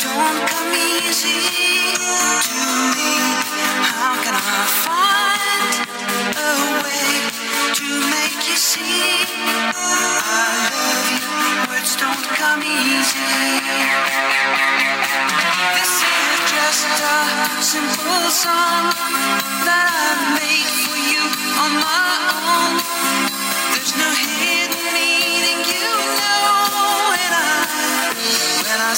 Don't come easy to me. How can I find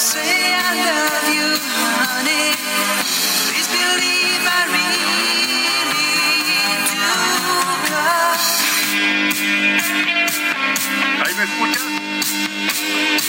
say I love you, honey. Please believe me escuchas?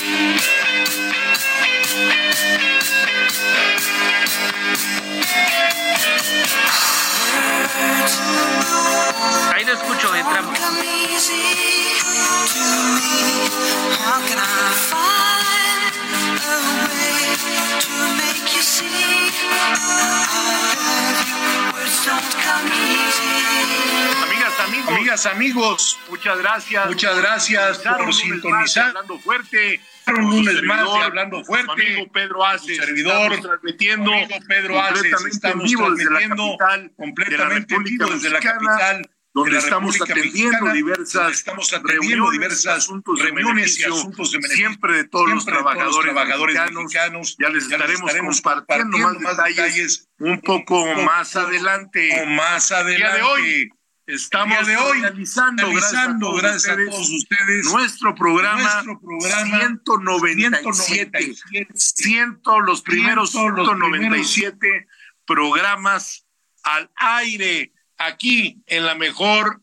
Amigos. Amigas, amigos, Muchas gracias. muchas gracias por un sintonizar. Hablando fuerte. Un lunes más Hablando Fuerte. amigo Pedro Aces. Servidor, Estamos transmitiendo amigo Pedro Aces, estamos vivo desde la capital completamente en vivo desde la capital donde estamos atendiendo Mexicana, diversas estamos atendiendo reuniones, diversas asuntos de reuniones y asuntos de beneficio, siempre de todos los siempre de todos trabajadores, trabajadores mexicanos. mexicanos. Ya les estaremos compartiendo más detalles un poco poco más adelante. más El día adelante. de hoy estamos de hoy, realizando, realizando, gracias a todos gracias a todos ustedes, nuestro programa, nuestro programa 197. 197. Ciento, los primeros Ciento, los 197 programas al aire aquí en la mejor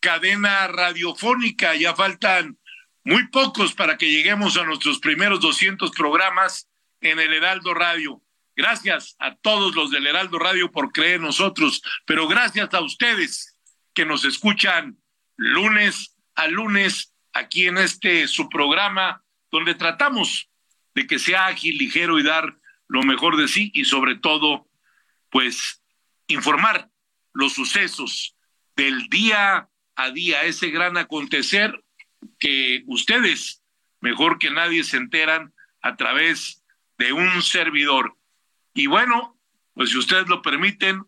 cadena radiofónica. Ya faltan muy pocos para que lleguemos a nuestros primeros 200 programas en el Heraldo Radio. Gracias a todos los del Heraldo Radio por creer en nosotros, pero gracias a ustedes que nos escuchan lunes a lunes aquí en este su programa donde tratamos de que sea ágil, ligero y dar lo mejor de sí y sobre todo pues informar los sucesos del día a día, ese gran acontecer que ustedes mejor que nadie se enteran a través de un servidor. Y bueno, pues si ustedes lo permiten,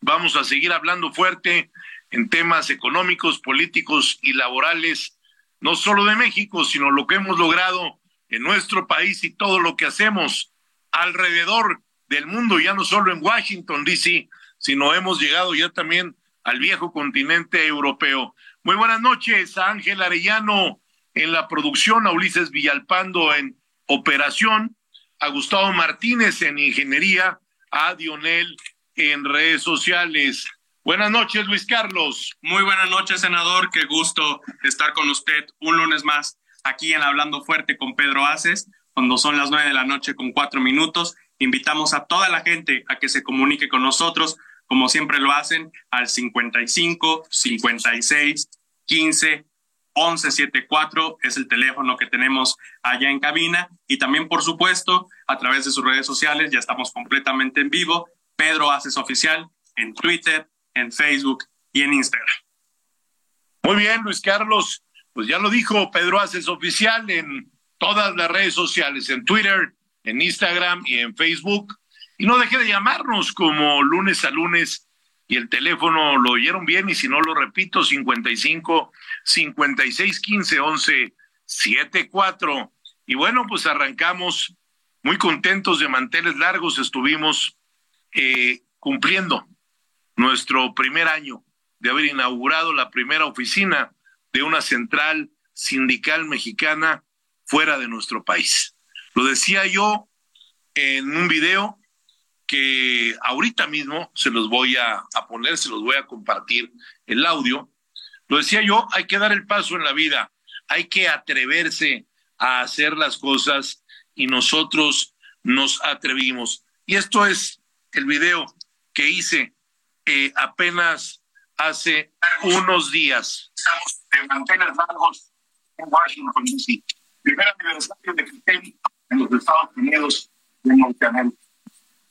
vamos a seguir hablando fuerte en temas económicos, políticos y laborales, no solo de México, sino lo que hemos logrado en nuestro país y todo lo que hacemos alrededor del mundo, ya no solo en Washington, D.C., sino hemos llegado ya también al viejo continente europeo. Muy buenas noches a Ángel Arellano en la producción, a Ulises Villalpando en operación, a Gustavo Martínez en ingeniería, a Dionel en redes sociales. Buenas noches, Luis Carlos. Muy buenas noches, senador. Qué gusto estar con usted un lunes más aquí en Hablando Fuerte con Pedro Aces, cuando son las nueve de la noche con cuatro minutos. Invitamos a toda la gente a que se comunique con nosotros, como siempre lo hacen, al 55 56 15 11 74 es el teléfono que tenemos allá en cabina y también, por supuesto, a través de sus redes sociales, ya estamos completamente en vivo. Pedro Aces Oficial en Twitter, en Facebook y en Instagram. Muy bien, Luis Carlos. Pues ya lo dijo Pedro Aces Oficial en todas las redes sociales, en Twitter, en Instagram y en Facebook. Y no deje de llamarnos como lunes a lunes. Y el teléfono lo oyeron bien y si no lo repito, 55 56 15 11 74. Y bueno, pues arrancamos muy contentos de manteles largos. Estuvimos eh, cumpliendo nuestro primer año de haber inaugurado la primera oficina de una central sindical mexicana fuera de nuestro país. Lo decía yo en un video que ahorita mismo se los voy a, a, poner, se los voy a compartir el audio. Lo decía yo, hay que dar el paso en la vida, hay que atreverse a hacer las cosas y nosotros nos atrevimos. Y esto es el video que hice eh, apenas hace unos días. Estamos de mantener largos en Washington, D.C. Primer aniversario de Critel en los Estados Unidos de Norteamérica.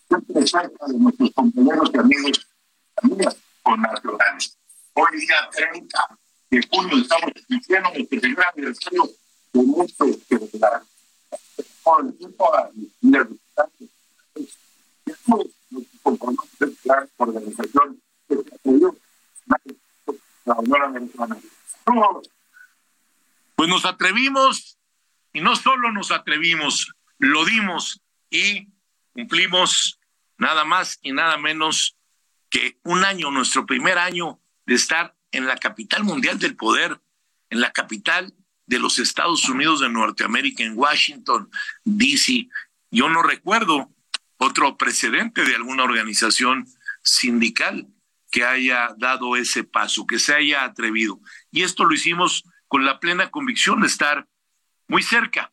Siempre cerca de nuestros compañeros y amigos, amigas connacionales. Hoy día 30 de junio estamos cumpliendo nuestro primer aniversario de nuestro celebrar. Por el tiempo a la por organización la Unión Americana. Pues nos atrevimos y no solo nos atrevimos, lo dimos y cumplimos nada más y nada menos que un año, nuestro primer año de estar en la capital mundial del poder, en la capital de los Estados Unidos de Norteamérica, en Washington, D.C. Yo no recuerdo otro precedente de alguna organización sindical que haya dado ese paso, que se haya atrevido. Y esto lo hicimos con la plena convicción de estar muy cerca,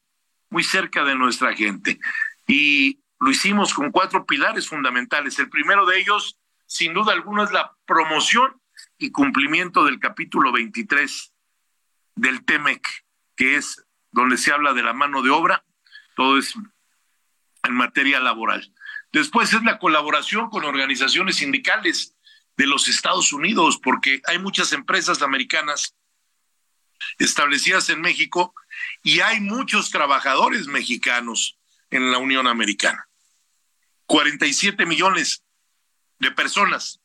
muy cerca de nuestra gente. Y lo hicimos con cuatro pilares fundamentales. El primero de ellos, sin duda alguna, es la promoción y cumplimiento del capítulo 23 del TEMEC, que es donde se habla de la mano de obra, todo es en materia laboral. Después es la colaboración con organizaciones sindicales de los Estados Unidos, porque hay muchas empresas americanas establecidas en México y hay muchos trabajadores mexicanos en la Unión Americana. 47 millones de personas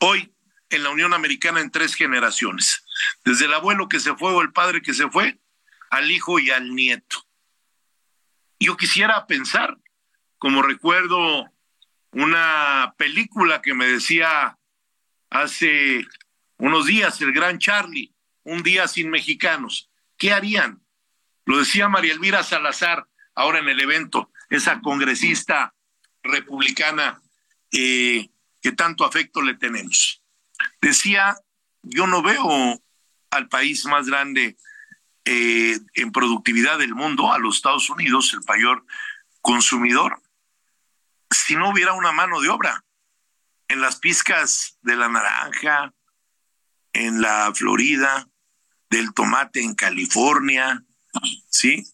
hoy en la Unión Americana en tres generaciones, desde el abuelo que se fue o el padre que se fue, al hijo y al nieto. Yo quisiera pensar, como recuerdo una película que me decía hace unos días el gran Charlie, un día sin mexicanos, ¿qué harían? Lo decía María Elvira Salazar ahora en el evento, esa congresista republicana eh, que tanto afecto le tenemos. Decía, yo no veo al país más grande eh, en productividad del mundo, a los Estados Unidos, el mayor consumidor, si no hubiera una mano de obra en las pizcas de la naranja, en la Florida, del tomate en California, ¿sí?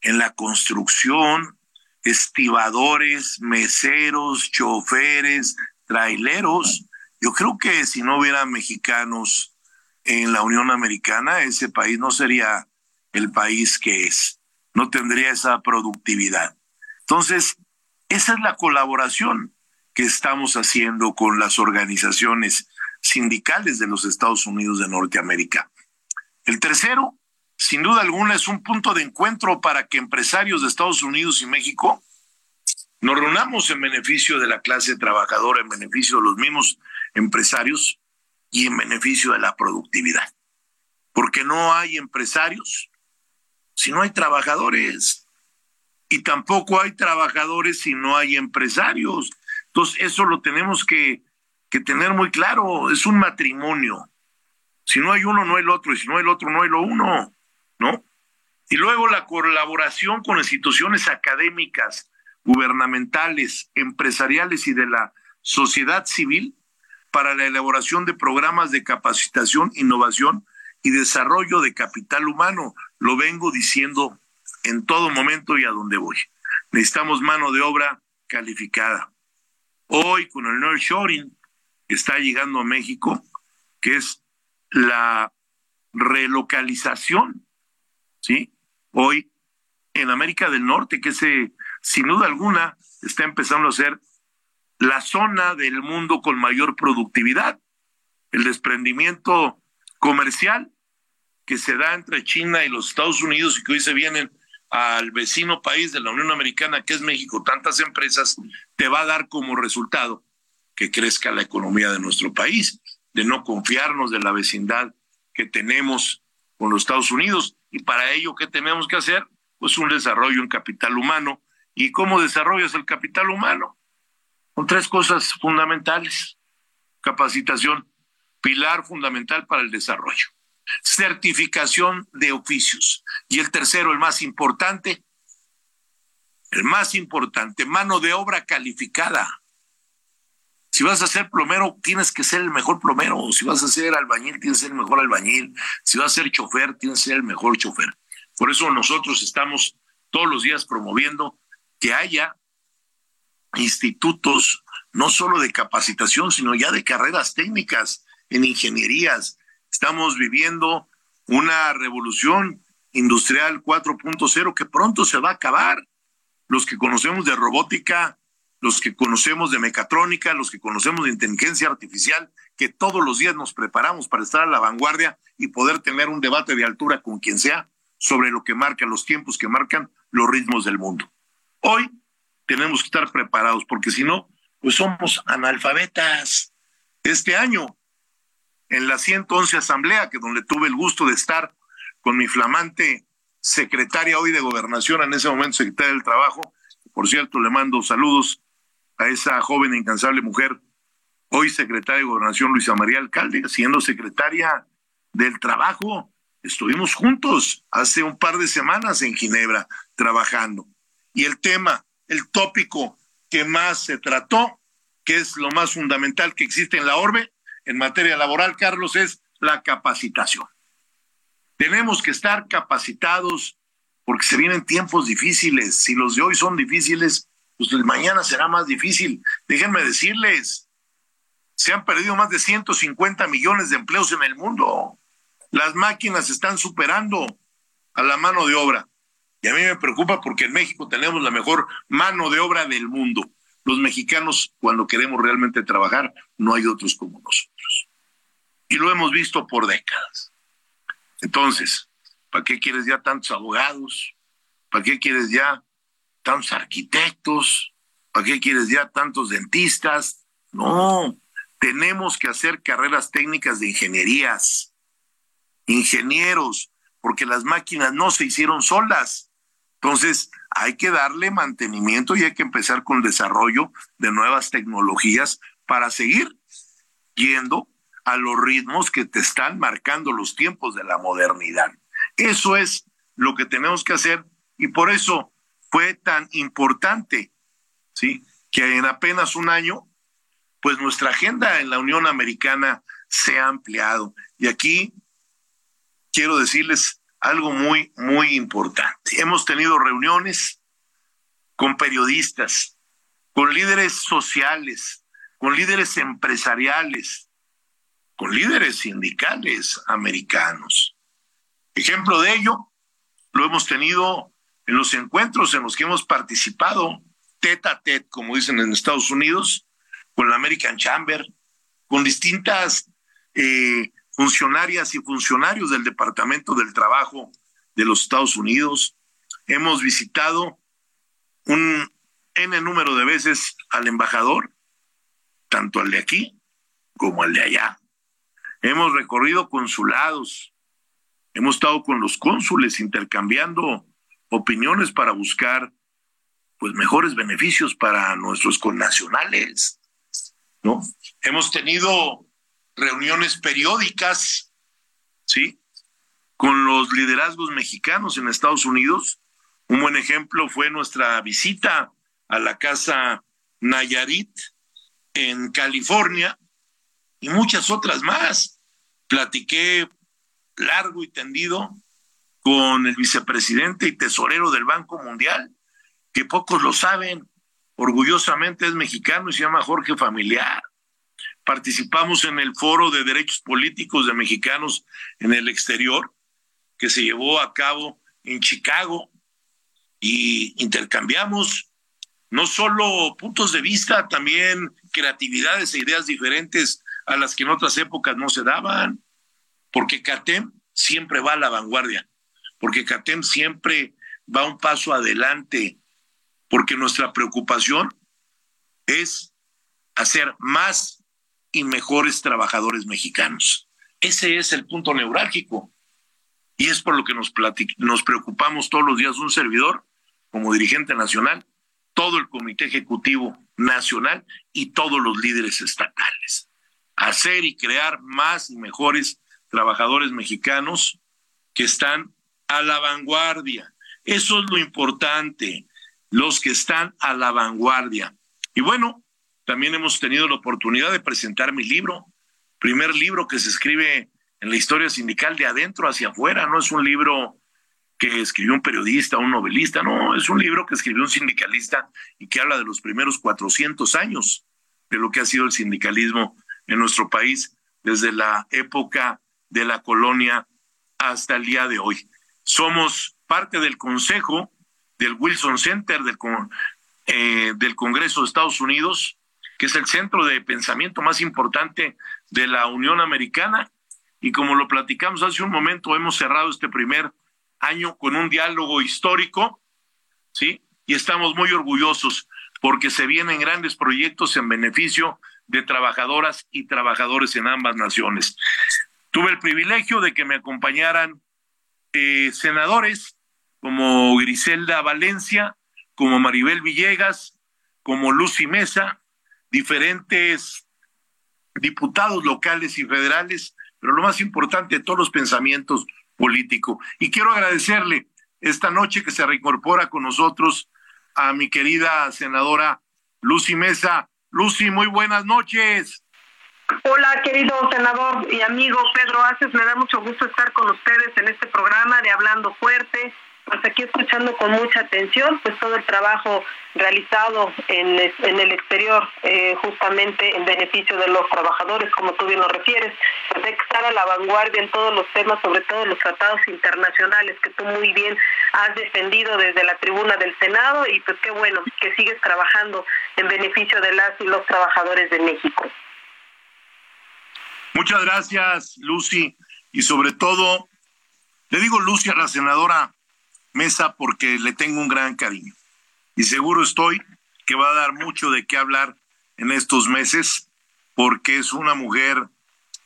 En la construcción, estibadores, meseros, choferes, traileros. Yo creo que si no hubiera mexicanos en la Unión Americana, ese país no sería el país que es, no tendría esa productividad. Entonces, esa es la colaboración que estamos haciendo con las organizaciones sindicales de los Estados Unidos de Norteamérica. El tercero, sin duda alguna, es un punto de encuentro para que empresarios de Estados Unidos y México nos reunamos en beneficio de la clase trabajadora, en beneficio de los mismos empresarios y en beneficio de la productividad. Porque no hay empresarios si no hay trabajadores y tampoco hay trabajadores si no hay empresarios. Entonces, eso lo tenemos que, que tener muy claro, es un matrimonio. Si no hay uno, no hay el otro, y si no hay el otro, no hay lo uno, ¿no? Y luego la colaboración con instituciones académicas, gubernamentales, empresariales y de la sociedad civil para la elaboración de programas de capacitación, innovación y desarrollo de capital humano. Lo vengo diciendo en todo momento y a donde voy. Necesitamos mano de obra calificada. Hoy con el North Shoring está llegando a México, que es la relocalización, ¿sí? Hoy en América del Norte, que se, sin duda alguna está empezando a ser la zona del mundo con mayor productividad. El desprendimiento comercial que se da entre China y los Estados Unidos y que hoy se vienen al vecino país de la Unión Americana, que es México, tantas empresas, te va a dar como resultado que crezca la economía de nuestro país. de no confiarnos de la vecindad que tenemos con los Estados Unidos. Y para ello, ¿qué tenemos que hacer? Pues un desarrollo en capital humano. ¿Y cómo desarrollas el capital humano? Con tres cosas fundamentales. Capacitación, pilar fundamental para el desarrollo. Certificación de oficios. Y el tercero, el más importante, el más importante, mano de obra calificada. Si vas a ser plomero, tienes que ser el mejor plomero. Si vas a ser albañil, tienes que ser el mejor albañil. Si vas a ser chofer, tienes que ser el mejor chofer. Por eso nosotros estamos todos los días promoviendo que haya institutos no solo de capacitación, sino ya de carreras técnicas en ingenierías. Estamos viviendo una revolución industrial 4.0 que pronto se va a acabar. Los que conocemos de robótica los que conocemos de mecatrónica, los que conocemos de inteligencia artificial, que todos los días nos preparamos para estar a la vanguardia y poder tener un debate de altura con quien sea sobre lo que marcan los tiempos que marcan los ritmos del mundo. Hoy tenemos que estar preparados porque si no, pues somos analfabetas. Este año, en la 111 Asamblea, que donde tuve el gusto de estar con mi flamante secretaria hoy de Gobernación, en ese momento secretaria del Trabajo, por cierto, le mando saludos a esa joven e incansable mujer, hoy secretaria de Gobernación Luisa María Alcalde, siendo secretaria del Trabajo. Estuvimos juntos hace un par de semanas en Ginebra trabajando. Y el tema, el tópico que más se trató, que es lo más fundamental que existe en la orbe en materia laboral, Carlos, es la capacitación. Tenemos que estar capacitados porque se vienen tiempos difíciles. Si los de hoy son difíciles, pues mañana será más difícil. Déjenme decirles, se han perdido más de 150 millones de empleos en el mundo. Las máquinas están superando a la mano de obra. Y a mí me preocupa porque en México tenemos la mejor mano de obra del mundo. Los mexicanos, cuando queremos realmente trabajar, no hay otros como nosotros. Y lo hemos visto por décadas. Entonces, ¿para qué quieres ya tantos abogados? ¿Para qué quieres ya tantos arquitectos, ¿para qué quieres ya tantos dentistas? No, tenemos que hacer carreras técnicas de ingenierías, ingenieros, porque las máquinas no se hicieron solas. Entonces, hay que darle mantenimiento y hay que empezar con el desarrollo de nuevas tecnologías para seguir yendo a los ritmos que te están marcando los tiempos de la modernidad. Eso es lo que tenemos que hacer y por eso fue tan importante, ¿sí? Que en apenas un año, pues nuestra agenda en la Unión Americana se ha ampliado. Y aquí quiero decirles algo muy, muy importante. Hemos tenido reuniones con periodistas, con líderes sociales, con líderes empresariales, con líderes sindicales americanos. Ejemplo de ello, lo hemos tenido en los encuentros en los que hemos participado, tete a tete, como dicen en Estados Unidos, con la American Chamber, con distintas eh, funcionarias y funcionarios del Departamento del Trabajo de los Estados Unidos. Hemos visitado un N número de veces al embajador, tanto al de aquí como al de allá. Hemos recorrido consulados, hemos estado con los cónsules intercambiando opiniones para buscar pues mejores beneficios para nuestros connacionales, ¿no? Hemos tenido reuniones periódicas, ¿sí? Con los liderazgos mexicanos en Estados Unidos. Un buen ejemplo fue nuestra visita a la casa Nayarit en California y muchas otras más. Platiqué largo y tendido con el vicepresidente y tesorero del Banco Mundial, que pocos lo saben, orgullosamente es mexicano y se llama Jorge Familiar. Participamos en el Foro de Derechos Políticos de Mexicanos en el exterior, que se llevó a cabo en Chicago, y intercambiamos no solo puntos de vista, también creatividades e ideas diferentes a las que en otras épocas no se daban, porque CATEM siempre va a la vanguardia porque CATEM siempre va un paso adelante, porque nuestra preocupación es hacer más y mejores trabajadores mexicanos. Ese es el punto neurálgico. Y es por lo que nos, nos preocupamos todos los días un servidor como dirigente nacional, todo el Comité Ejecutivo Nacional y todos los líderes estatales. Hacer y crear más y mejores trabajadores mexicanos que están a la vanguardia. Eso es lo importante, los que están a la vanguardia. Y bueno, también hemos tenido la oportunidad de presentar mi libro, primer libro que se escribe en la historia sindical de adentro hacia afuera, no es un libro que escribió un periodista, un novelista, no, es un libro que escribió un sindicalista y que habla de los primeros 400 años de lo que ha sido el sindicalismo en nuestro país desde la época de la colonia hasta el día de hoy. Somos parte del consejo del Wilson Center del, eh, del Congreso de Estados Unidos, que es el centro de pensamiento más importante de la Unión Americana. Y como lo platicamos hace un momento, hemos cerrado este primer año con un diálogo histórico, ¿sí? Y estamos muy orgullosos porque se vienen grandes proyectos en beneficio de trabajadoras y trabajadores en ambas naciones. Tuve el privilegio de que me acompañaran eh, senadores como Griselda Valencia, como Maribel Villegas, como Lucy Mesa, diferentes diputados locales y federales, pero lo más importante, todos los pensamientos políticos. Y quiero agradecerle esta noche que se reincorpora con nosotros a mi querida senadora Lucy Mesa. Lucy, muy buenas noches. Hola, querido senador y amigo Pedro Aces, me da mucho gusto estar con ustedes en este programa de Hablando Fuerte. Pues aquí escuchando con mucha atención, pues todo el trabajo realizado en, en el exterior, eh, justamente en beneficio de los trabajadores, como tú bien lo refieres. Pues hay que estar a la vanguardia en todos los temas, sobre todo los tratados internacionales que tú muy bien has defendido desde la tribuna del Senado y pues qué bueno que sigues trabajando en beneficio de las y los trabajadores de México. Muchas gracias, Lucy. Y sobre todo, le digo Lucy a la senadora Mesa porque le tengo un gran cariño. Y seguro estoy que va a dar mucho de qué hablar en estos meses porque es una mujer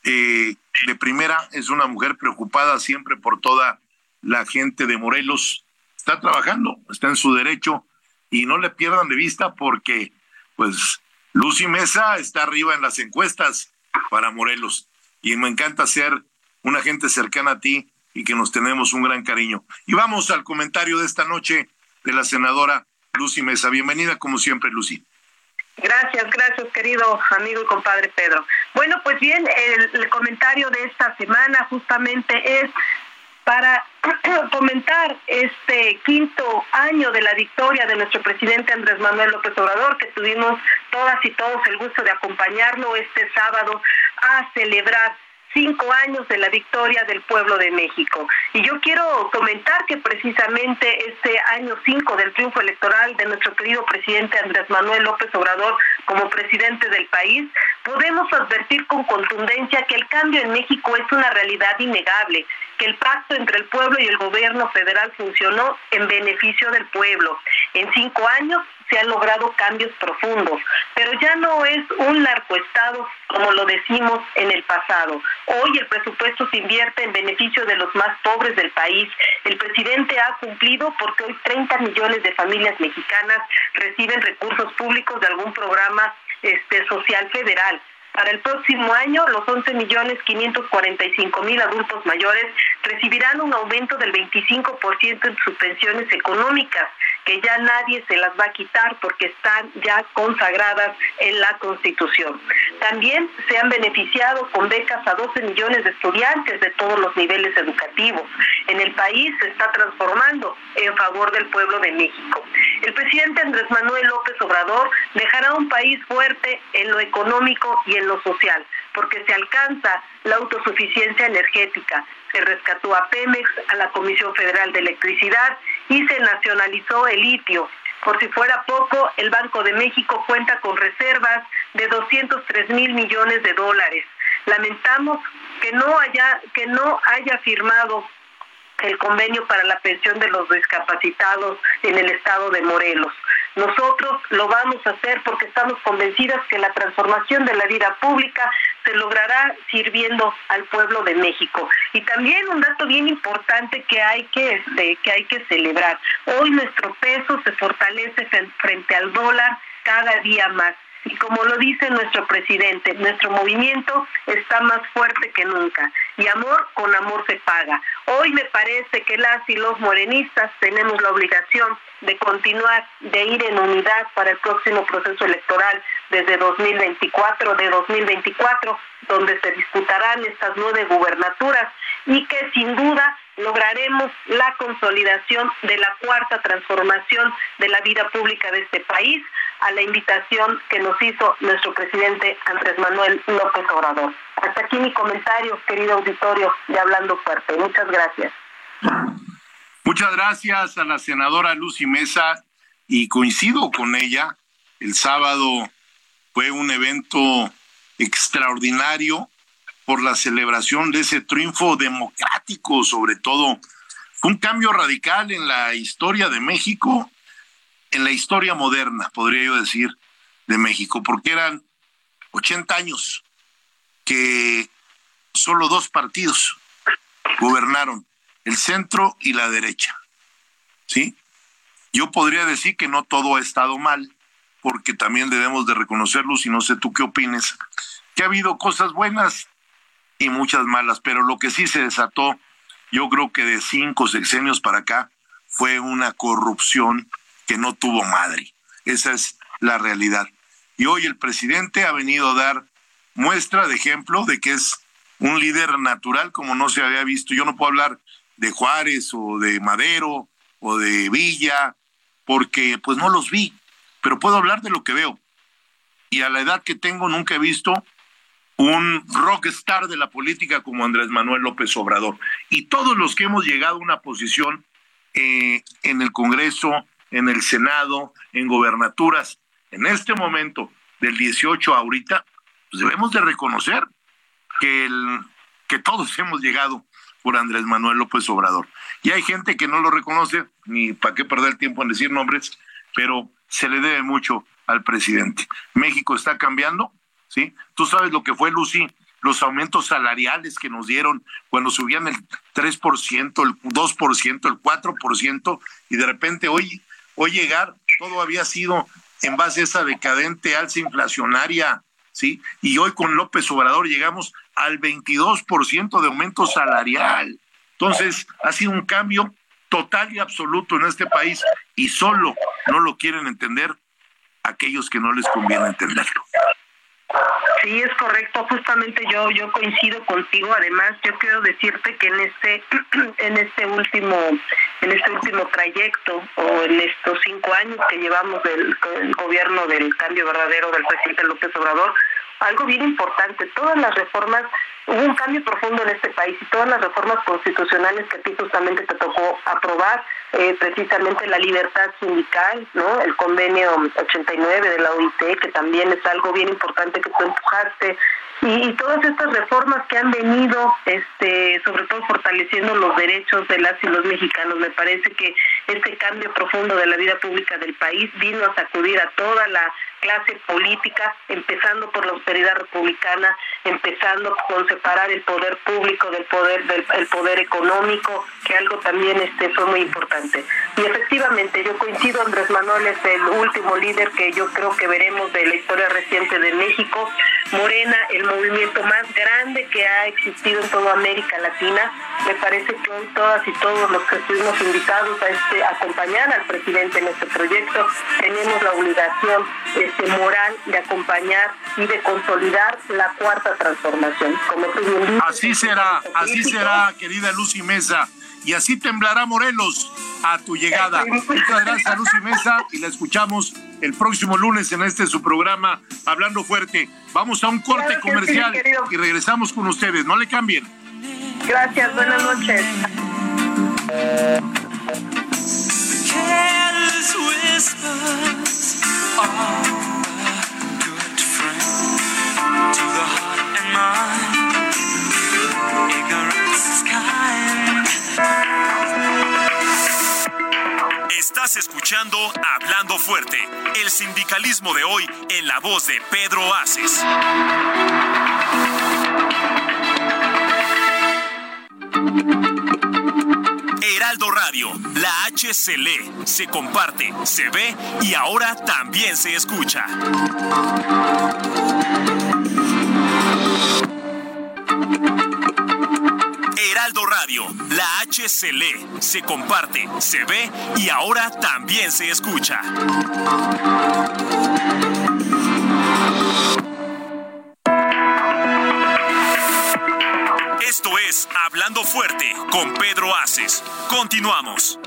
eh, de primera, es una mujer preocupada siempre por toda la gente de Morelos. Está trabajando, está en su derecho y no le pierdan de vista porque, pues, Lucy Mesa está arriba en las encuestas para Morelos. Y me encanta ser una gente cercana a ti y que nos tenemos un gran cariño. Y vamos al comentario de esta noche de la senadora Lucy Mesa. Bienvenida como siempre, Lucy. Gracias, gracias, querido amigo y compadre Pedro. Bueno, pues bien, el, el comentario de esta semana justamente es para comentar este quinto año de la victoria de nuestro presidente Andrés Manuel López Obrador, que tuvimos todas y todos el gusto de acompañarlo este sábado a celebrar cinco años de la victoria del pueblo de México. Y yo quiero comentar que precisamente este año cinco del triunfo electoral de nuestro querido presidente Andrés Manuel López Obrador como presidente del país, podemos advertir con contundencia que el cambio en México es una realidad innegable, que el pacto entre el pueblo y el gobierno federal funcionó en beneficio del pueblo. En cinco años se han logrado cambios profundos, pero ya no es un narcoestado como lo decimos en el pasado. Hoy el presupuesto se invierte en beneficio de los más pobres del país. El presidente ha cumplido porque hoy 30 millones de familias mexicanas reciben recursos públicos de algún programa este, social federal. Para el próximo año, los 11 millones 545 mil adultos mayores recibirán un aumento del 25% en sus pensiones económicas, que ya nadie se las va a quitar porque están ya consagradas en la Constitución. También se han beneficiado con becas a 12 millones de estudiantes de todos los niveles educativos. En el país se está transformando en favor del pueblo de México. El presidente Andrés Manuel López Obrador dejará un país fuerte en lo económico y en social, porque se alcanza la autosuficiencia energética, se rescató a Pemex, a la Comisión Federal de Electricidad y se nacionalizó el litio. Por si fuera poco, el Banco de México cuenta con reservas de 203 mil millones de dólares. Lamentamos que no haya que no haya firmado el convenio para la pensión de los discapacitados en el estado de Morelos. Nosotros lo vamos a hacer porque estamos convencidas que la transformación de la vida pública se logrará sirviendo al pueblo de México. Y también un dato bien importante que hay que, este, que, hay que celebrar. Hoy nuestro peso se fortalece frente al dólar cada día más. Y como lo dice nuestro presidente, nuestro movimiento está más fuerte que nunca. Y amor con amor se paga. Hoy me parece que las y los morenistas tenemos la obligación de continuar, de ir en unidad para el próximo proceso electoral desde 2024, de 2024, donde se disputarán estas nueve gubernaturas y que sin duda lograremos la consolidación de la cuarta transformación de la vida pública de este país a la invitación que nos hizo nuestro presidente Andrés Manuel López Obrador. Hasta aquí mi comentario, querido auditorio de Hablando Fuerte. Muchas gracias. Muchas gracias a la senadora Lucy Mesa y coincido con ella. El sábado fue un evento extraordinario por la celebración de ese triunfo democrático, sobre todo. un cambio radical en la historia de México, en la historia moderna, podría yo decir, de México, porque eran 80 años que solo dos partidos gobernaron, el centro y la derecha. ¿Sí? Yo podría decir que no todo ha estado mal, porque también debemos de reconocerlo, y no sé tú qué opines, que ha habido cosas buenas y muchas malas, pero lo que sí se desató, yo creo que de cinco sexenios para acá, fue una corrupción que no tuvo madre. Esa es la realidad. Y hoy el presidente ha venido a dar muestra de ejemplo de que es un líder natural como no se había visto. Yo no puedo hablar de Juárez o de Madero o de Villa, porque pues no los vi, pero puedo hablar de lo que veo. Y a la edad que tengo nunca he visto un rockstar de la política como Andrés Manuel López Obrador. Y todos los que hemos llegado a una posición eh, en el Congreso, en el Senado, en gobernaturas, en este momento del 18 ahorita, pues debemos de reconocer que, el, que todos hemos llegado por Andrés Manuel López Obrador. Y hay gente que no lo reconoce, ni para qué perder tiempo en decir nombres, pero se le debe mucho al presidente. México está cambiando, ¿sí? Tú sabes lo que fue, Lucy, los aumentos salariales que nos dieron cuando subían el 3%, el 2%, el 4%, y de repente hoy, hoy llegar, todo había sido en base a esa decadente alza inflacionaria, ¿sí? Y hoy con López Obrador llegamos al 22% de aumento salarial. Entonces, ha sido un cambio total y absoluto en este país y solo no lo quieren entender aquellos que no les conviene entenderlo. Sí, es correcto. Justamente yo yo coincido contigo. Además, yo quiero decirte que en este en este último en este último trayecto o en estos cinco años que llevamos del, del gobierno del cambio verdadero del presidente López Obrador, algo bien importante. Todas las reformas hubo un cambio profundo en este país y todas las reformas constitucionales que a ti justamente te tocó aprobar, eh, precisamente la libertad sindical, ¿no? el convenio 89 de la OIT, que también es algo bien importante que tú empujaste, y, todas estas reformas que han venido, este, sobre todo fortaleciendo los derechos de las y los mexicanos. Me parece que este cambio profundo de la vida pública del país vino a sacudir a toda la clase política, empezando por la austeridad republicana, empezando con separar el poder público del poder del el poder económico, que algo también este fue muy importante. Y efectivamente, yo coincido, Andrés Manuel es el último líder que yo creo que veremos de la historia reciente de México. Morena, el movimiento más grande que ha existido en toda América Latina. Me parece que hoy todas y todos los que estuvimos invitados a este acompañar al presidente en este proyecto tenemos la obligación este, moral de acompañar y de consolidar la cuarta transformación. Como así será, así será, querida Lucy Mesa. Y así temblará Morelos a tu llegada. Muchas gracias, Lucy Mesa, y la escuchamos el próximo lunes en este su programa Hablando Fuerte. Vamos a un corte comercial y regresamos con ustedes. No le cambien. Gracias, buenas noches. Estás escuchando Hablando Fuerte, el sindicalismo de hoy en la voz de Pedro Aces. Heraldo Radio, la H se lee, se comparte, se ve y ahora también se escucha. Heraldo Radio, la H se lee, se comparte, se ve y ahora también se escucha. Esto es Hablando Fuerte con Pedro Aces. Continuamos.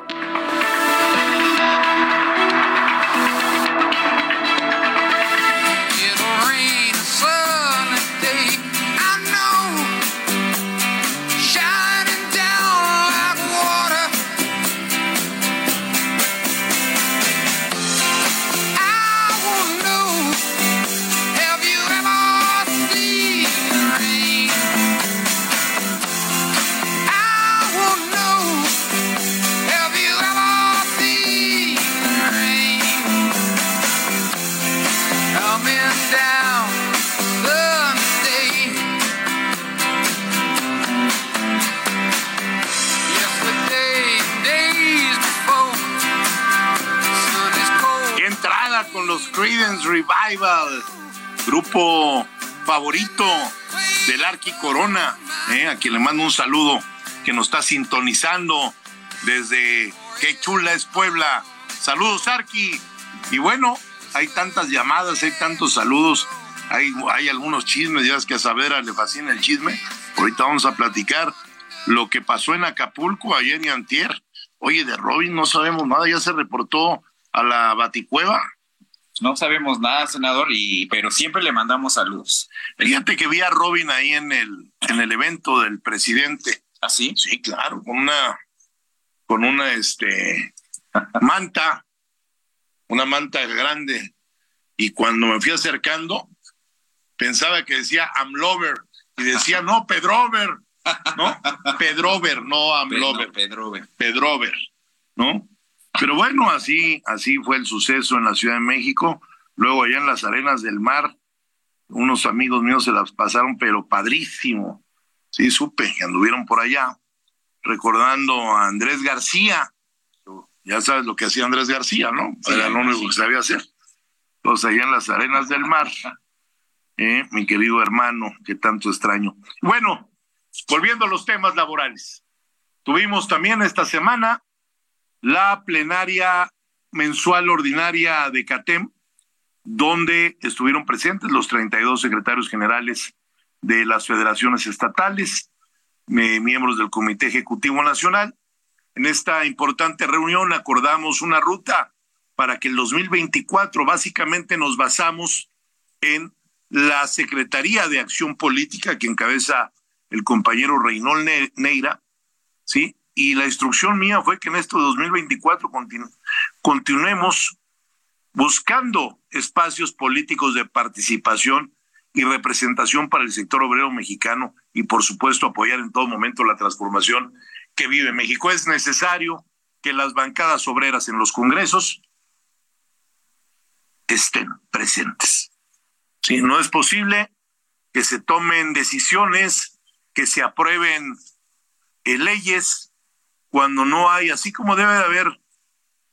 Revival, grupo favorito del Arqui Corona, eh, a quien le mando un saludo, que nos está sintonizando desde Qué chula es Puebla. Saludos, Arqui. Y bueno, hay tantas llamadas, hay tantos saludos, hay, hay algunos chismes, ya es que a Saavedra le fascina el chisme. Ahorita vamos a platicar lo que pasó en Acapulco ayer y antier. Oye, de Robin no sabemos nada, ya se reportó a la Baticueva. No sabemos nada, senador, y pero siempre le mandamos saludos. Fíjate que vi a Robin ahí en el, en el evento del presidente. ¿Así? Sí, claro, con una, con una, este, manta, una manta grande. Y cuando me fui acercando, pensaba que decía Amlover. Y decía, no, Pedrover, ¿no? Pedrover, no Amlover. Pedro, Pedrover, ¿no? Pero bueno, así, así fue el suceso en la Ciudad de México. Luego allá en las arenas del mar, unos amigos míos se las pasaron, pero padrísimo. Sí, supe que anduvieron por allá, recordando a Andrés García. Ya sabes lo que hacía Andrés García, ¿no? Sí, Era lo único sí. que sabía hacer. Entonces allá en las arenas del mar, ¿eh? mi querido hermano, que tanto extraño. Bueno, volviendo a los temas laborales. Tuvimos también esta semana la plenaria mensual ordinaria de CATEM, donde estuvieron presentes los 32 secretarios generales de las federaciones estatales, eh, miembros del Comité Ejecutivo Nacional. En esta importante reunión acordamos una ruta para que el 2024 básicamente nos basamos en la Secretaría de Acción Política que encabeza el compañero Reynold Ne- Neira, ¿sí? Y la instrucción mía fue que en este 2024 continu- continuemos buscando espacios políticos de participación y representación para el sector obrero mexicano y por supuesto apoyar en todo momento la transformación que vive México. Es necesario que las bancadas obreras en los congresos estén presentes. No es posible que se tomen decisiones, que se aprueben eh, leyes cuando no hay, así como debe de haber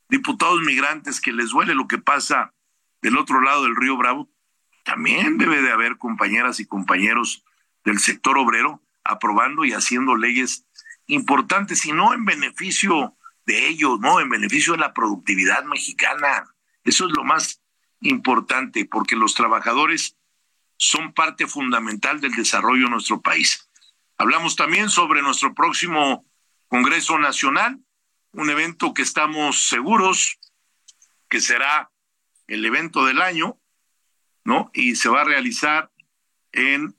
diputados migrantes que les duele lo que pasa del otro lado del río Bravo, también debe de haber compañeras y compañeros del sector obrero aprobando y haciendo leyes importantes y no en beneficio de ellos, no, en beneficio de la productividad mexicana. Eso es lo más importante porque los trabajadores son parte fundamental del desarrollo de nuestro país. Hablamos también sobre nuestro próximo Congreso Nacional, un evento que estamos seguros que será el evento del año, ¿no? Y se va a realizar en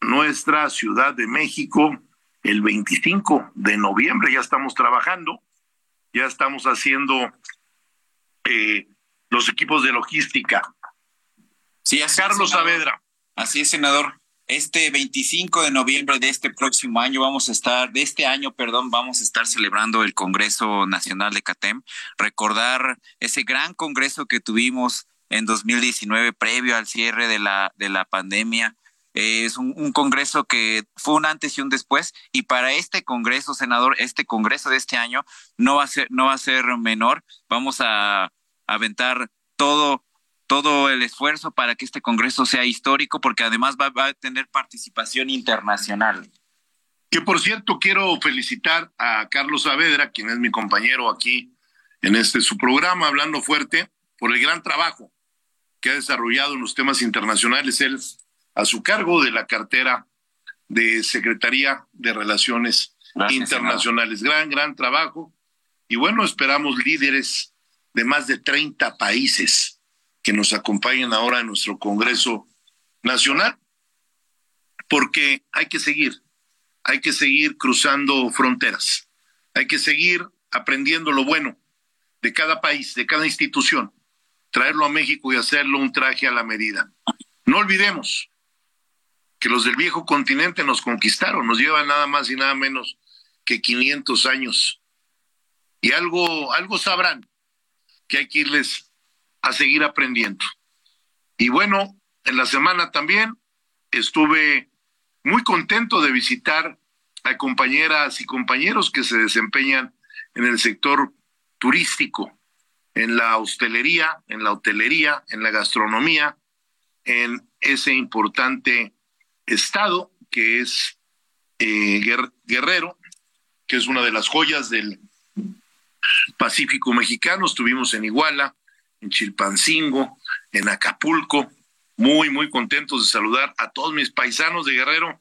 nuestra Ciudad de México el 25 de noviembre. Ya estamos trabajando, ya estamos haciendo eh, los equipos de logística. Sí, así es, Carlos. Saavedra. Así es, senador. Este 25 de noviembre de este próximo año vamos a estar, de este año, perdón, vamos a estar celebrando el Congreso Nacional de CATEM. Recordar ese gran congreso que tuvimos en 2019 previo al cierre de la, de la pandemia. es un, un, congreso que fue un antes y un después y para este congreso, senador, este congreso de este año no va a ser, no va a ser menor. Vamos a aventar todo todo el esfuerzo para que este Congreso sea histórico, porque además va, va, a tener participación internacional. Que por cierto, quiero felicitar a Carlos Saavedra, quien es mi compañero aquí en este su programa, Hablando Fuerte, por el gran trabajo que ha desarrollado en los temas internacionales. Él, a su cargo de la cartera de Secretaría de Relaciones Gracias, Internacionales. Senado. Gran, gran trabajo. Y bueno, esperamos líderes de más de 30 países que nos acompañen ahora en nuestro Congreso Nacional, porque hay que seguir, hay que seguir cruzando fronteras, hay que seguir aprendiendo lo bueno de cada país, de cada institución, traerlo a México y hacerlo un traje a la medida. No olvidemos que los del viejo continente nos conquistaron, nos llevan nada más y nada menos que 500 años. Y algo, algo sabrán que hay que irles a seguir aprendiendo. Y bueno, en la semana también estuve muy contento de visitar a compañeras y compañeros que se desempeñan en el sector turístico, en la hostelería, en la hotelería, en la gastronomía, en ese importante estado que es eh, Guerrero, que es una de las joyas del Pacífico mexicano. Estuvimos en Iguala, en Chilpancingo, en Acapulco. Muy, muy contentos de saludar a todos mis paisanos de Guerrero,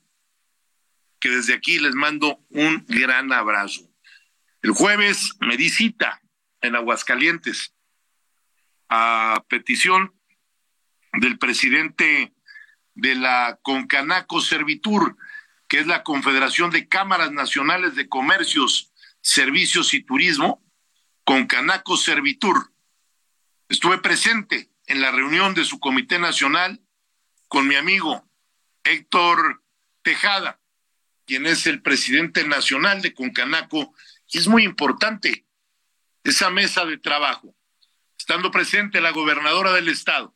que desde aquí les mando un gran abrazo. El jueves me di cita en Aguascalientes a petición del presidente de la Concanaco Servitur, que es la Confederación de Cámaras Nacionales de Comercios, Servicios y Turismo, Concanaco Servitur Estuve presente en la reunión de su Comité Nacional con mi amigo Héctor Tejada, quien es el presidente nacional de Concanaco, y es muy importante esa mesa de trabajo, estando presente la gobernadora del estado,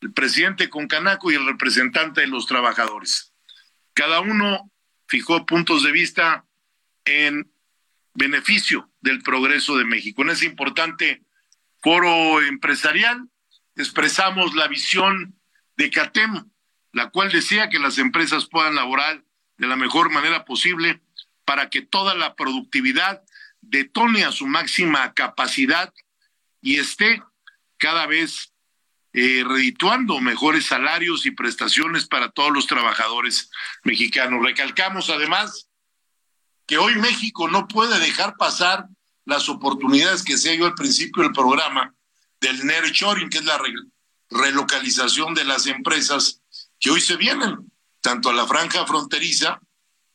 el presidente Concanaco y el representante de los trabajadores. Cada uno fijó puntos de vista en beneficio del progreso de México. En importante foro empresarial expresamos la visión de CATEM, la cual desea que las empresas puedan laborar de la mejor manera posible para que toda la productividad detone a su máxima capacidad y esté cada vez eh, redituando mejores salarios y prestaciones para todos los trabajadores mexicanos. Recalcamos además que hoy México no puede dejar pasar las oportunidades que se dio al principio del programa del nearshoring, que es la re relocalización de las empresas que hoy se vienen, tanto a la franja fronteriza,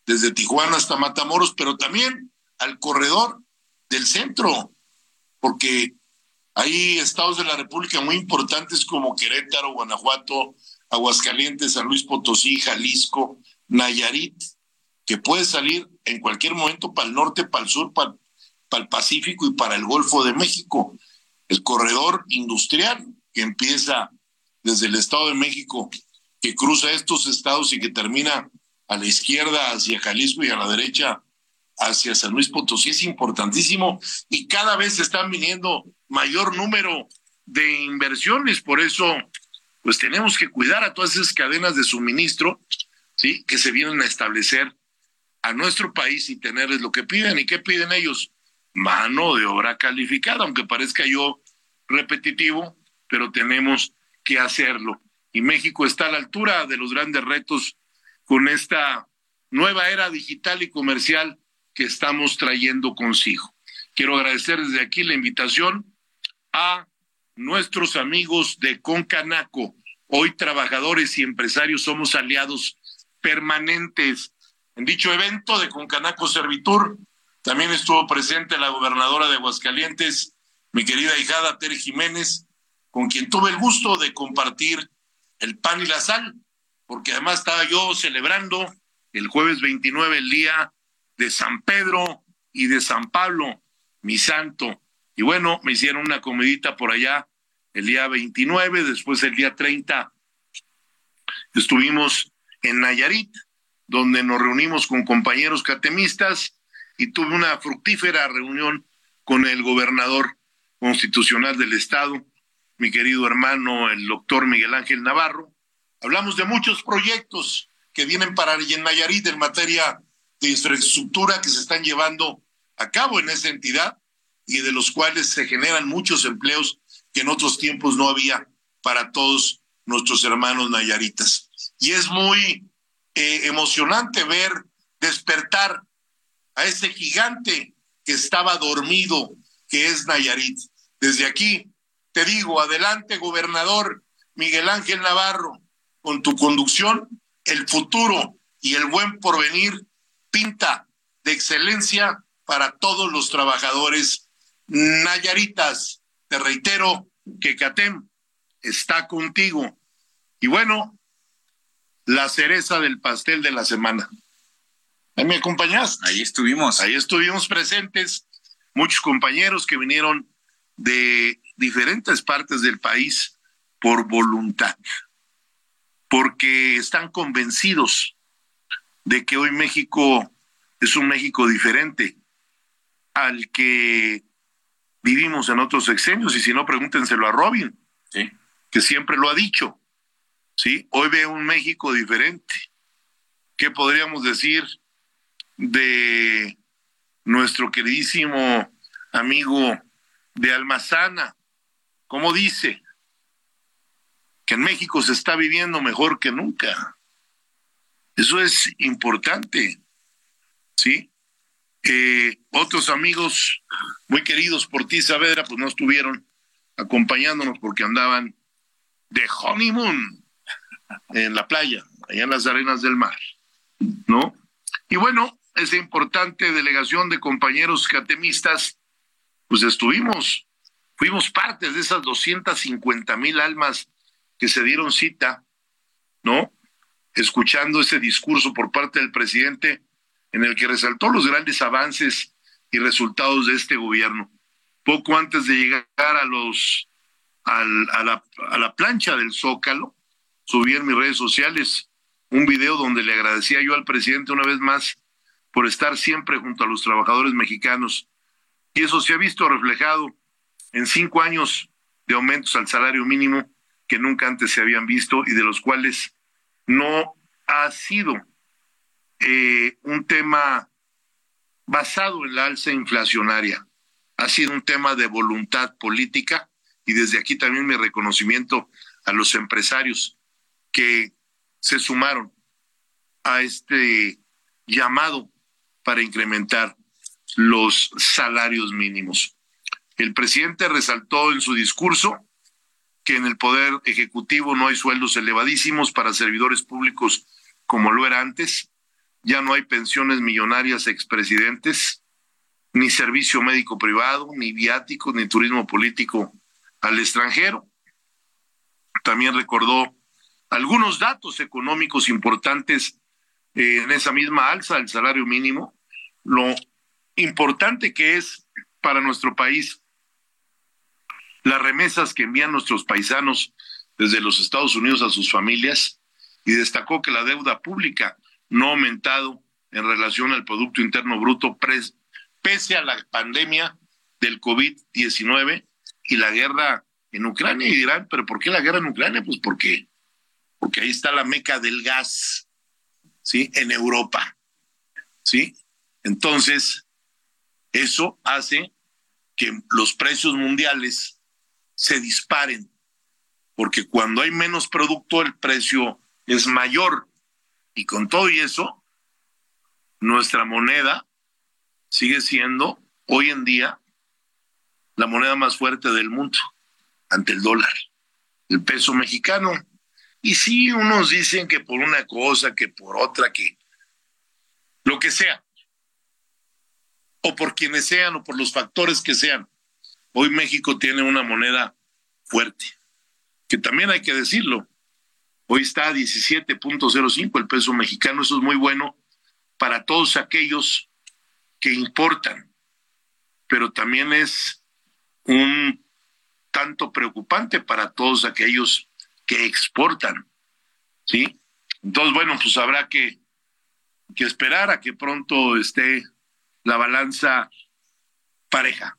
desde Tijuana hasta Matamoros, pero también al corredor del centro, porque hay estados de la República muy importantes como Querétaro, Guanajuato, Aguascalientes, San Luis Potosí, Jalisco, Nayarit, que puede salir en cualquier momento para el norte, para el sur, para para el Pacífico y para el Golfo de México. El corredor industrial que empieza desde el Estado de México, que cruza estos estados y que termina a la izquierda hacia Jalisco y a la derecha hacia San Luis Potosí es importantísimo y cada vez están viniendo mayor número de inversiones, por eso pues tenemos que cuidar a todas esas cadenas de suministro, ¿sí? que se vienen a establecer a nuestro país y tenerles lo que piden y qué piden ellos, mano de obra calificada, aunque parezca yo repetitivo, pero tenemos que hacerlo. Y México está a la altura de los grandes retos con esta nueva era digital y comercial que estamos trayendo consigo. Quiero agradecer desde aquí la invitación a nuestros amigos de Concanaco. Hoy trabajadores y empresarios somos aliados permanentes. En dicho evento de Concanaco Servitur, también estuvo presente la gobernadora de Aguascalientes, mi querida hijada Tere Jiménez, con quien tuve el gusto de compartir el pan y la sal porque además estaba yo celebrando el jueves 29 el día de San Pedro y de San Pablo, mi santo. Y bueno, me hicieron una comidita por allá el día 29, después el día 30 estuvimos en Nayarit, donde nos reunimos con compañeros catemistas y tuve una fructífera reunión con el gobernador constitucional del estado, mi querido hermano, el doctor Miguel Ángel Navarro. Hablamos de muchos proyectos que vienen para Nayarit en materia de infraestructura que se están llevando a cabo en esa entidad y de los cuales se generan muchos empleos que en otros tiempos no había para todos nuestros hermanos nayaritas. Y es muy eh, emocionante ver despertar a ese gigante que estaba dormido, que es Nayarit. Desde aquí te digo, adelante, gobernador Miguel Ángel Navarro, con tu conducción, el futuro y el buen porvenir pinta de excelencia para todos los trabajadores nayaritas. Te reitero que CATEM está contigo. Y bueno, la cereza del pastel de la semana. Ahí me acompañaste. Ahí estuvimos. Ahí estuvimos presentes muchos compañeros que vinieron de diferentes partes del país por voluntad, porque están convencidos de que hoy México es un México diferente al que vivimos en otros sexenios, y si no, pregúntenselo a Robin, que siempre lo ha dicho. ¿sí? Hoy ve un México diferente. ¿Qué podríamos decir de nuestro queridísimo amigo de Almazana? ¿Cómo dice? Que en México se está viviendo mejor que nunca. Eso es importante. ¿Sí? otros amigos muy queridos por ti, Saavedra, pues no estuvieron acompañándonos porque andaban de honeymoon en la playa, allá en las arenas del mar, ¿no? Y bueno, esa importante delegación de compañeros catemistas, pues estuvimos, fuimos parte de esas 250 mil almas que se dieron cita, ¿no? Escuchando ese discurso por parte del presidente en el que resaltó los grandes avances y resultados de este gobierno. Poco antes de llegar a los a, la, a la plancha del Zócalo, subí en mis redes sociales un video donde le agradecía yo al presidente una vez más por estar siempre junto a los trabajadores mexicanos. Y eso se ha visto reflejado en cinco años de aumentos al salario mínimo que nunca antes se habían visto y de los cuales no ha sido eh, un tema basado en la alza inflacionaria. Ha sido un tema de voluntad política y desde aquí también mi reconocimiento a los empresarios que se sumaron a este llamado para incrementar los salarios mínimos. El presidente resaltó en su discurso que en el Poder Ejecutivo no hay sueldos elevadísimos para servidores públicos como lo era antes, ya no hay pensiones millonarias expresidentes, ni servicio médico privado, ni viático, ni turismo político al extranjero. También recordó algunos datos económicos importantes eh, en esa misma alza del salario mínimo, lo importante que es para nuestro país las remesas que envían nuestros paisanos desde los Estados Unidos a sus familias y destacó que la deuda pública no ha aumentado en relación al Producto Interno Bruto pese a la pandemia del COVID-19 y la guerra en Ucrania. Y dirán, ¿pero por qué la guerra en Ucrania? Pues porque, porque ahí está la meca del gas, ¿sí? En Europa, ¿sí? Entonces, eso hace que los precios mundiales se disparen, porque cuando hay menos producto, el precio es mayor. Y con todo y eso, nuestra moneda sigue siendo hoy en día la moneda más fuerte del mundo ante el dólar, el peso mexicano. Y sí, unos dicen que por una cosa, que por otra, que lo que sea, o por quienes sean, o por los factores que sean. Hoy México tiene una moneda fuerte, que también hay que decirlo, Hoy está a 17.05 el peso mexicano. Eso es muy bueno para todos aquellos que importan, pero también es un tanto preocupante para todos aquellos que exportan, ¿sí? Entonces, bueno, pues habrá que, que esperar a que pronto esté la balanza pareja,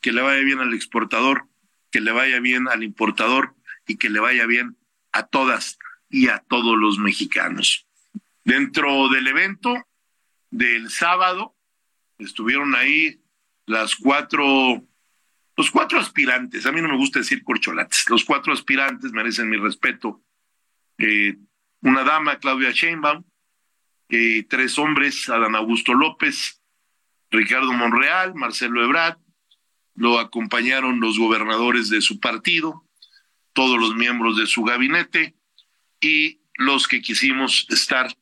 que le vaya bien al exportador, que le vaya bien al importador y que le vaya bien a todas y a todos los mexicanos. Dentro del evento del sábado estuvieron ahí las cuatro, los cuatro aspirantes, a mí no me gusta decir corcholates, los cuatro aspirantes merecen mi respeto. Eh, una dama, Claudia Sheinbaum, eh, tres hombres, Adán Augusto López, Ricardo Monreal, Marcelo Ebrard, lo acompañaron los gobernadores de su partido, todos los miembros de su gabinete y los que quisimos estar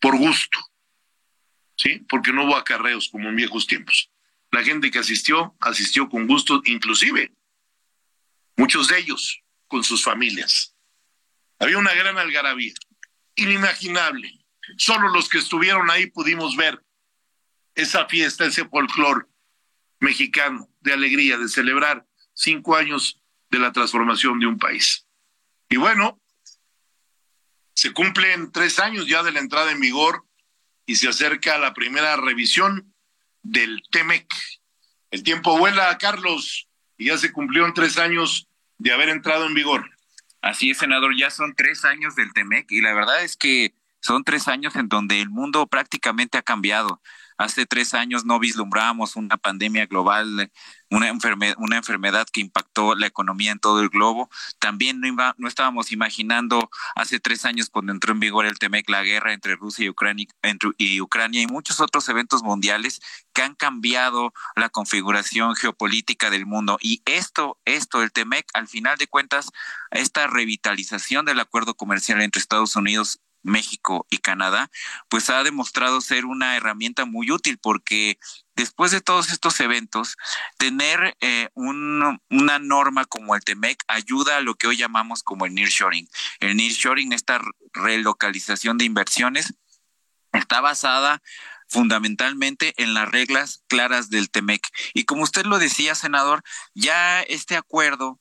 por gusto, ¿sí? Porque no hubo acarreos como en viejos tiempos. La gente que asistió, asistió con gusto, inclusive muchos de ellos con sus familias. Había una gran algarabía, inimaginable. Solo los que estuvieron ahí pudimos ver esa fiesta, ese folclor mexicano de alegría, de celebrar cinco años de la transformación de un país. Y bueno, se cumplen tres años ya de la entrada en vigor y se acerca la primera revisión del TEMEC. El tiempo vuela, Carlos, y ya se cumplieron tres años de haber entrado en vigor. Así es, senador, ya son tres años del TEMEC y la verdad es que son tres años en donde el mundo prácticamente ha cambiado. Hace tres años no vislumbrábamos una pandemia global, una, una enfermedad que impactó la economía en todo el globo. También no, no estábamos imaginando hace tres años cuando entró en vigor el TEMEC la guerra entre Rusia y Ucrania, y Ucrania y muchos otros eventos mundiales que han cambiado la configuración geopolítica del mundo. Y esto, esto, el TEMEC, al final de cuentas, esta revitalización del acuerdo comercial entre Estados Unidos México y Canadá, pues ha demostrado ser una herramienta muy útil porque después de todos estos eventos, tener eh, una norma como el TEMEC ayuda a lo que hoy llamamos como el nearshoring. El nearshoring, esta relocalización de inversiones, está basada fundamentalmente en las reglas claras del TEMEC. Y como usted lo decía, senador, ya este acuerdo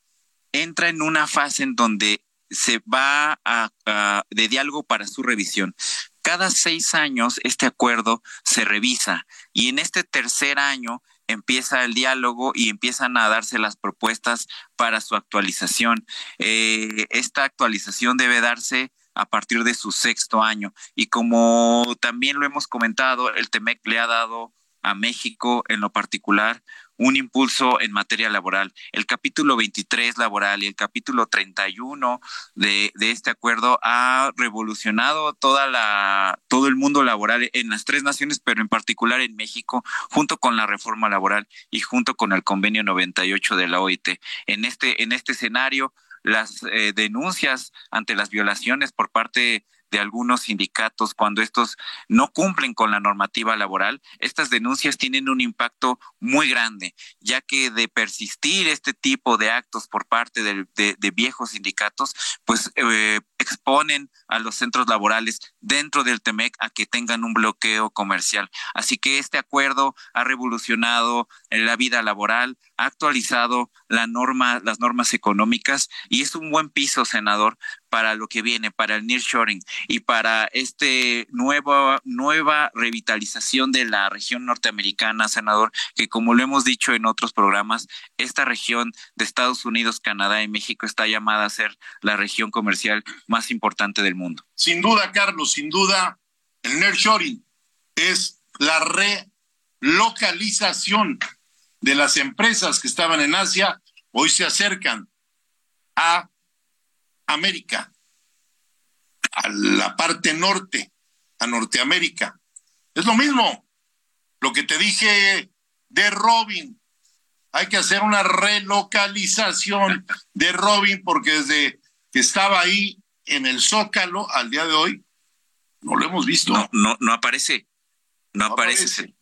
entra en una fase en donde se va a, de diálogo para su revisión. Cada seis años este acuerdo se revisa y en este tercer año empieza el diálogo y empiezan a darse las propuestas para su actualización. Eh, esta actualización debe darse a partir de su sexto año y como también lo hemos comentado, el TEMEC le ha dado a México en lo particular un impulso en materia laboral. El capítulo 23 laboral y el capítulo 31 de, de este acuerdo ha revolucionado toda la, todo el mundo laboral en las tres naciones, pero en particular en México, junto con la reforma laboral y junto con el convenio 98 de la OIT. En este, en este escenario, las eh, denuncias ante las violaciones por parte de algunos sindicatos cuando estos no cumplen con la normativa laboral, estas denuncias tienen un impacto muy grande, ya que de persistir este tipo de actos por parte de, de, viejos sindicatos, pues eh, exponen a los centros laborales dentro del TEMEC a que tengan un bloqueo comercial. Así que este acuerdo ha revolucionado la vida laboral, ha actualizado la norma, las normas económicas y es un buen piso, senador, para lo que viene, para el nearshoring y para este nuevo, nueva revitalización de la región norteamericana, senador, que como lo hemos dicho en otros programas, esta región de Estados Unidos, Canadá y México está llamada a ser la región comercial más importante del mundo. Sin duda, Carlos, sin duda, el nearshoring es la relocalización de las empresas que estaban en Asia, hoy se acercan a América, a la parte norte, a Norteamérica. Es lo mismo, lo que te dije de Robin. Hay que hacer una relocalización de Robin porque desde que estaba ahí en el Zócalo al día de hoy, no lo hemos visto. No, no, no aparece. No, aparece.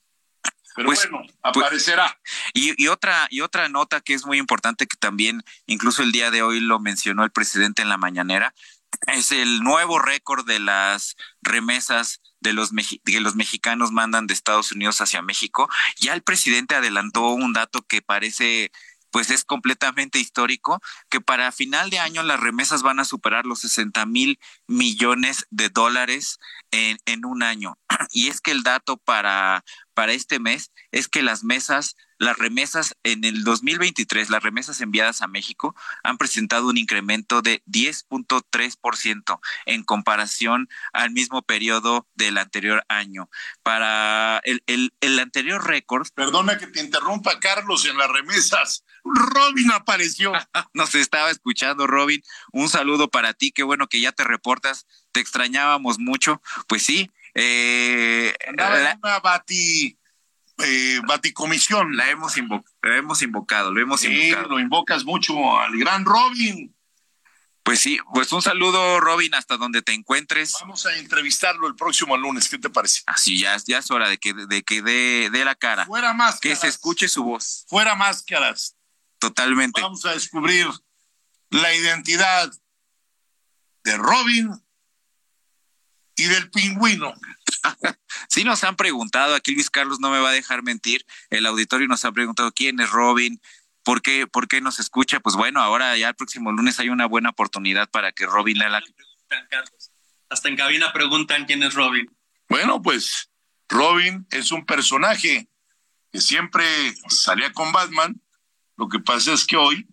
Pero pues, bueno, pues, aparecerá. y, y, otra, y otra nota que es muy importante que también, incluso el día de hoy lo mencionó el presidente en la mañanera, es el nuevo récord de las remesas de los que los mexicanos mandan de Estados Unidos hacia México. Ya el presidente adelantó un dato que parece pues es completamente histórico que para final de año las remesas van a superar los 60 mil millones de dólares en, en un año. Y es que el dato para, para este mes es que las mesas las remesas en el 2023, las remesas enviadas a México han presentado un incremento de 10.3% en comparación al mismo periodo del anterior año. Para el, el, el anterior récord. Perdona que te interrumpa, Carlos, en las remesas. Robin apareció. Nos estaba escuchando, Robin. Un saludo para ti. Qué bueno que ya te reportas. Te extrañábamos mucho. Pues sí. Eh, la, una bati eh, Baticomisión. La hemos, hemos invocado, lo hemos invocado. Lo invocas mucho al gran Robin. Pues sí, pues un saludo, Robin, hasta donde te encuentres. Vamos a entrevistarlo el próximo lunes, ¿qué te parece? Así ya, ya es hora de que de que dé de la cara. Fuera máscaras. Que se escuche su voz. Fuera máscaras. Totalmente. Vamos a descubrir la identidad de Robin y del pingüino. sí nos han preguntado, aquí Luis Carlos no me va a dejar mentir, el auditorio nos ha preguntado quién es Robin, ¿Por qué, ¿Por qué nos escucha? Pues bueno, ahora ya el próximo lunes hay una buena oportunidad para que Robin lea la... Hasta en cabina preguntan quién es Robin. Bueno, pues Robin es un personaje que siempre salía con Batman. Lo que pasa es que hoy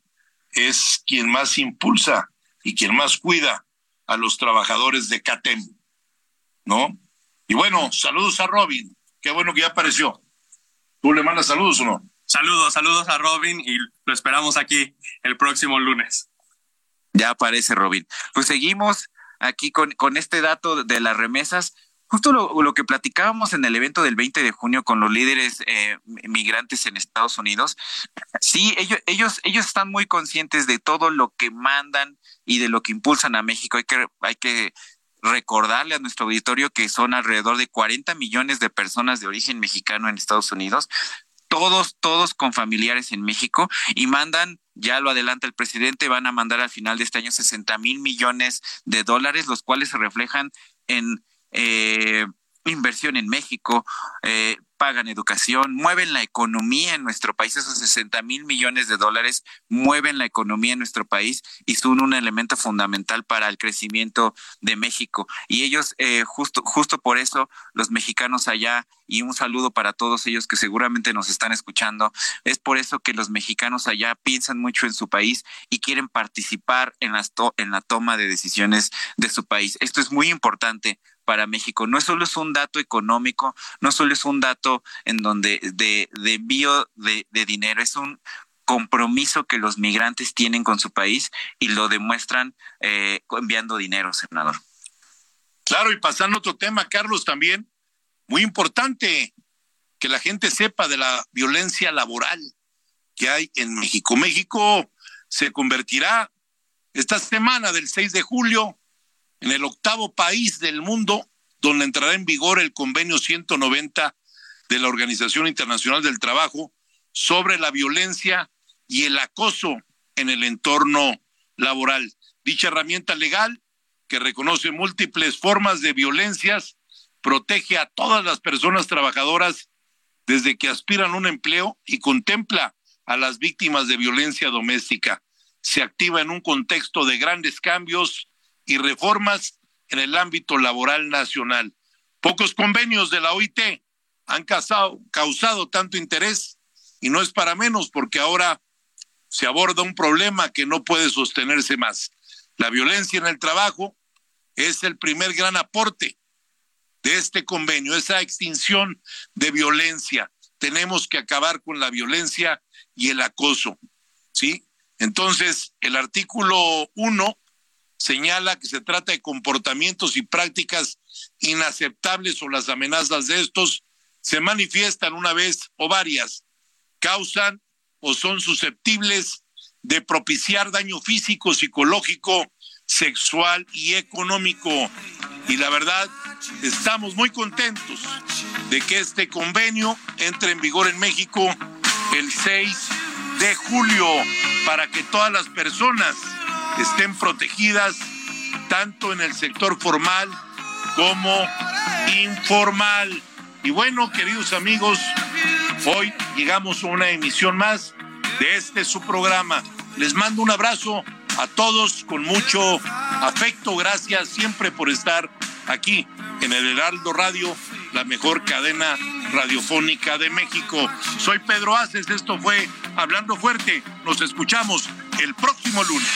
es quien más impulsa y quien más cuida a los trabajadores de CATEM, ¿no? Y bueno, saludos a Robin. Qué bueno que ya apareció. ¿Tú le mandas saludos o no? Saludos, saludos a Robin y lo esperamos aquí el próximo lunes. Ya aparece Robin. Pues seguimos aquí con, con este dato de las remesas. Justo lo, lo, que platicábamos en el evento del 20 de junio con los líderes eh, migrantes en Estados Unidos, sí, ellos, ellos, ellos están muy conscientes de todo lo que mandan y de lo que impulsan a México. Hay que, hay que recordarle a nuestro auditorio que son alrededor de 40 millones de personas de origen mexicano en Estados Unidos, todos, todos con familiares en México y mandan, ya lo adelanta el presidente, van a mandar al final de este año 60 mil millones de dólares, los cuales se reflejan en eh, inversión en México, eh, pagan educación, mueven la economía en nuestro país, esos 60 mil millones de dólares mueven la economía en nuestro país y son un elemento fundamental para el crecimiento de México. Y ellos, eh, justo, justo por eso, los mexicanos allá, y un saludo para todos ellos que seguramente nos están escuchando, es por eso que los mexicanos allá piensan mucho en su país y quieren participar en, las en la toma de decisiones de su país. Esto es muy importante para México. No solo es un dato económico, no solo es un dato en donde de, de envío de, de dinero, es un compromiso que los migrantes tienen con su país y lo demuestran eh, enviando dinero, senador. Claro, y pasando a otro tema, Carlos, también, muy importante que la gente sepa de la violencia laboral que hay en México. México se convertirá esta semana del 6 de julio en el octavo país del mundo donde entrará en vigor el convenio 190 de la Organización Internacional del Trabajo sobre la violencia y el acoso en el entorno laboral. Dicha herramienta legal, que reconoce múltiples formas de violencias, protege a todas las personas trabajadoras desde que aspiran un empleo y contempla a las víctimas de violencia doméstica. Se activa en un contexto de grandes cambios y reformas en el ámbito laboral nacional. Pocos convenios de la OIT han causado, causado tanto interés y no es para menos porque ahora se aborda un problema que no puede sostenerse más. La violencia en el trabajo es el primer gran aporte de este convenio, esa extinción de violencia. Tenemos que acabar con la violencia y el acoso, ¿sí? Entonces, el artículo 1 señala que se trata de comportamientos y prácticas inaceptables o las amenazas de estos se manifiestan una vez o varias, causan o son susceptibles de propiciar daño físico, psicológico, sexual y económico. Y la verdad, estamos muy contentos de que este convenio entre en vigor en México el 6 de julio para que todas las personas estén protegidas tanto en el sector formal como informal. Y bueno, queridos amigos, hoy llegamos a una emisión más de este su programa. Les mando un abrazo a todos con mucho afecto. Gracias siempre por estar aquí en el Heraldo Radio, la mejor cadena radiofónica de México. Soy Pedro Aces, esto fue Hablando Fuerte. Nos escuchamos el próximo lunes.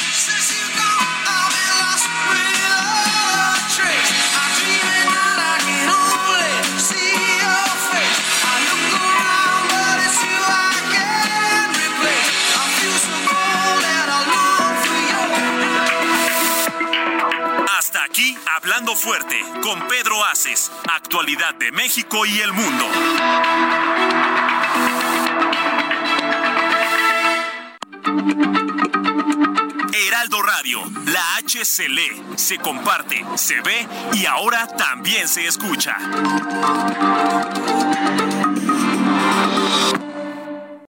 Aquí, Hablando Fuerte, con Pedro Aces, actualidad de México y el mundo. Heraldo Radio, la H se lee, se comparte, se ve y ahora también se escucha.